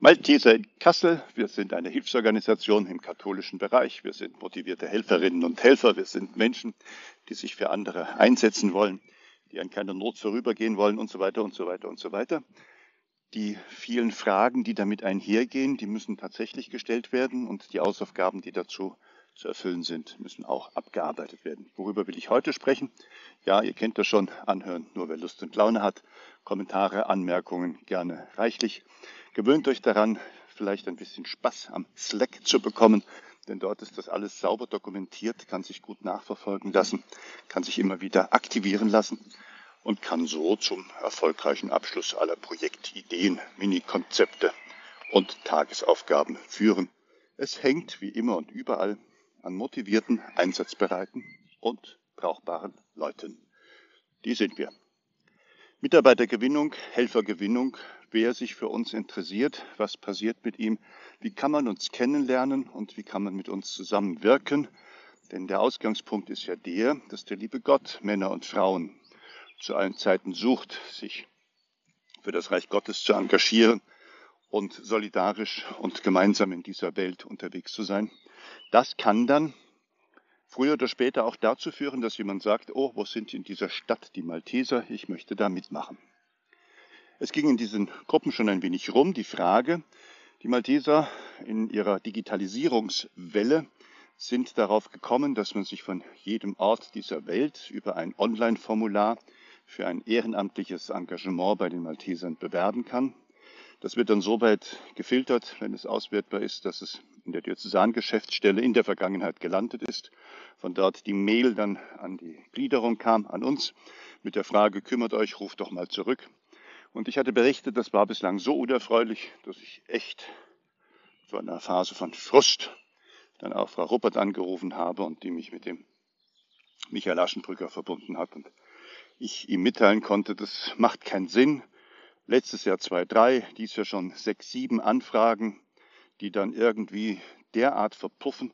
Malteser in Kassel. Wir sind eine Hilfsorganisation im katholischen Bereich. Wir sind motivierte Helferinnen und Helfer. Wir sind Menschen, die sich für andere einsetzen wollen, die an keiner Not vorübergehen wollen und so weiter und so weiter und so weiter. Die vielen Fragen, die damit einhergehen, die müssen tatsächlich gestellt werden und die Hausaufgaben, die dazu zu erfüllen sind, müssen auch abgearbeitet werden. Worüber will ich heute sprechen? Ja, ihr kennt das schon, anhören, nur wer Lust und Laune hat. Kommentare, Anmerkungen gerne reichlich. Gewöhnt euch daran, vielleicht ein bisschen Spaß am Slack zu bekommen, denn dort ist das alles sauber dokumentiert, kann sich gut nachverfolgen lassen, kann sich immer wieder aktivieren lassen und kann so zum erfolgreichen Abschluss aller Projektideen, Mini-Konzepte und Tagesaufgaben führen. Es hängt wie immer und überall an motivierten, einsatzbereiten und brauchbaren Leuten. Die sind wir. Mitarbeitergewinnung, Helfergewinnung, wer sich für uns interessiert, was passiert mit ihm, wie kann man uns kennenlernen und wie kann man mit uns zusammenwirken. Denn der Ausgangspunkt ist ja der, dass der liebe Gott Männer und Frauen zu allen Zeiten sucht, sich für das Reich Gottes zu engagieren und solidarisch und gemeinsam in dieser Welt unterwegs zu sein. Das kann dann früher oder später auch dazu führen, dass jemand sagt, oh, wo sind in dieser Stadt die Malteser? Ich möchte da mitmachen. Es ging in diesen Gruppen schon ein wenig rum, die Frage, die Malteser in ihrer Digitalisierungswelle sind darauf gekommen, dass man sich von jedem Ort dieser Welt über ein Online-Formular für ein ehrenamtliches Engagement bei den Maltesern bewerben kann. Das wird dann so weit gefiltert, wenn es auswertbar ist, dass es in der Diözesangeschäftsstelle in der Vergangenheit gelandet ist. Von dort die Mail dann an die Gliederung kam, an uns, mit der Frage, kümmert euch, ruft doch mal zurück. Und ich hatte berichtet, das war bislang so unerfreulich, dass ich echt zu einer Phase von Frust dann auch Frau Ruppert angerufen habe und die mich mit dem Michael Aschenbrücker verbunden hat und ich ihm mitteilen konnte, das macht keinen Sinn. Letztes Jahr zwei, drei, dies Jahr schon sechs, sieben Anfragen die dann irgendwie derart verpuffen,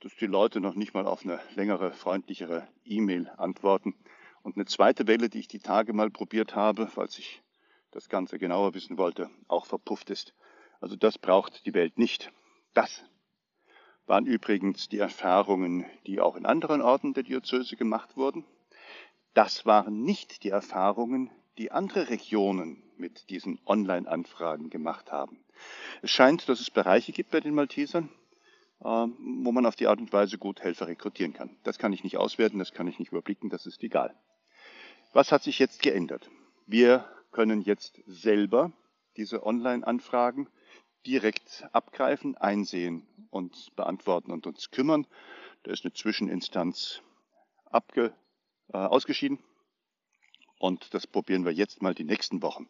dass die Leute noch nicht mal auf eine längere, freundlichere E-Mail antworten. Und eine zweite Welle, die ich die Tage mal probiert habe, falls ich das Ganze genauer wissen wollte, auch verpufft ist. Also das braucht die Welt nicht. Das waren übrigens die Erfahrungen, die auch in anderen Orten der Diözese gemacht wurden. Das waren nicht die Erfahrungen, die andere Regionen mit diesen Online-Anfragen gemacht haben. Es scheint, dass es Bereiche gibt bei den Maltesern, ähm, wo man auf die Art und Weise gut Helfer rekrutieren kann. Das kann ich nicht auswerten, das kann ich nicht überblicken, das ist egal. Was hat sich jetzt geändert? Wir können jetzt selber diese Online-Anfragen direkt abgreifen, einsehen und beantworten und uns kümmern. Da ist eine Zwischeninstanz abge, äh, ausgeschieden und das probieren wir jetzt mal die nächsten Wochen.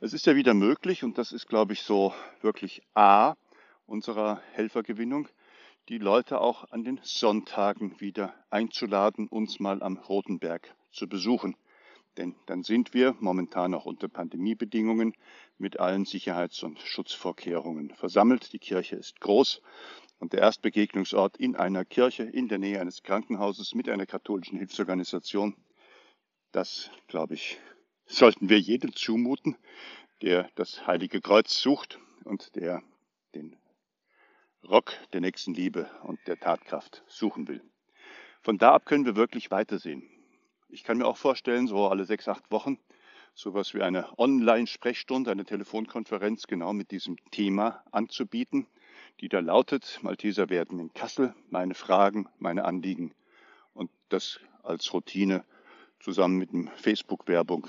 Es ist ja wieder möglich, und das ist, glaube ich, so wirklich A unserer Helfergewinnung, die Leute auch an den Sonntagen wieder einzuladen, uns mal am Rotenberg zu besuchen. Denn dann sind wir momentan auch unter Pandemiebedingungen mit allen Sicherheits- und Schutzvorkehrungen versammelt. Die Kirche ist groß und der Erstbegegnungsort in einer Kirche in der Nähe eines Krankenhauses mit einer katholischen Hilfsorganisation, das, glaube ich, sollten wir jedem zumuten, der das Heilige Kreuz sucht und der den Rock der Nächstenliebe und der Tatkraft suchen will. Von da ab können wir wirklich weitersehen. Ich kann mir auch vorstellen, so alle sechs, acht Wochen, sowas wie eine Online-Sprechstunde, eine Telefonkonferenz genau mit diesem Thema anzubieten, die da lautet, Malteser werden in Kassel, meine Fragen, meine Anliegen und das als Routine zusammen mit dem Facebook-Werbung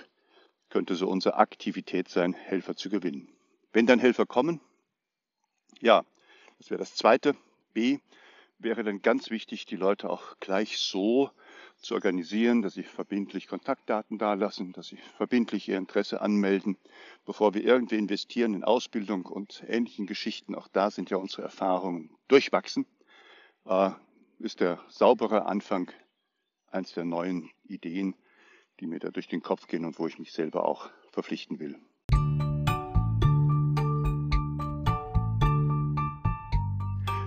könnte so unsere Aktivität sein, Helfer zu gewinnen. Wenn dann Helfer kommen, ja, das wäre das Zweite. B wäre dann ganz wichtig, die Leute auch gleich so zu organisieren, dass sie verbindlich Kontaktdaten dalassen, dass sie verbindlich ihr Interesse anmelden, bevor wir irgendwie investieren in Ausbildung und ähnlichen Geschichten. Auch da sind ja unsere Erfahrungen durchwachsen. Äh, ist der saubere Anfang eins der neuen Ideen, die mir da durch den Kopf gehen und wo ich mich selber auch verpflichten will.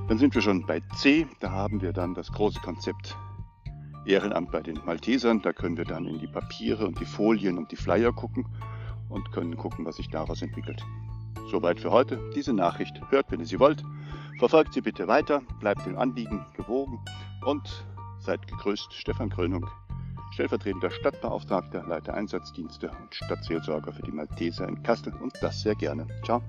Dann sind wir schon bei C. Da haben wir dann das große Konzept Ehrenamt bei den Maltesern. Da können wir dann in die Papiere und die Folien und die Flyer gucken und können gucken, was sich daraus entwickelt. Soweit für heute. Diese Nachricht hört, wenn ihr sie wollt. Verfolgt sie bitte weiter, bleibt dem Anliegen gewogen und seid gegrüßt. Stefan Krönung, stellvertretender Stadtbeauftragter, Leiter Einsatzdienste und Stadtseelsorger für die Malteser in Kassel und das sehr gerne. Ciao.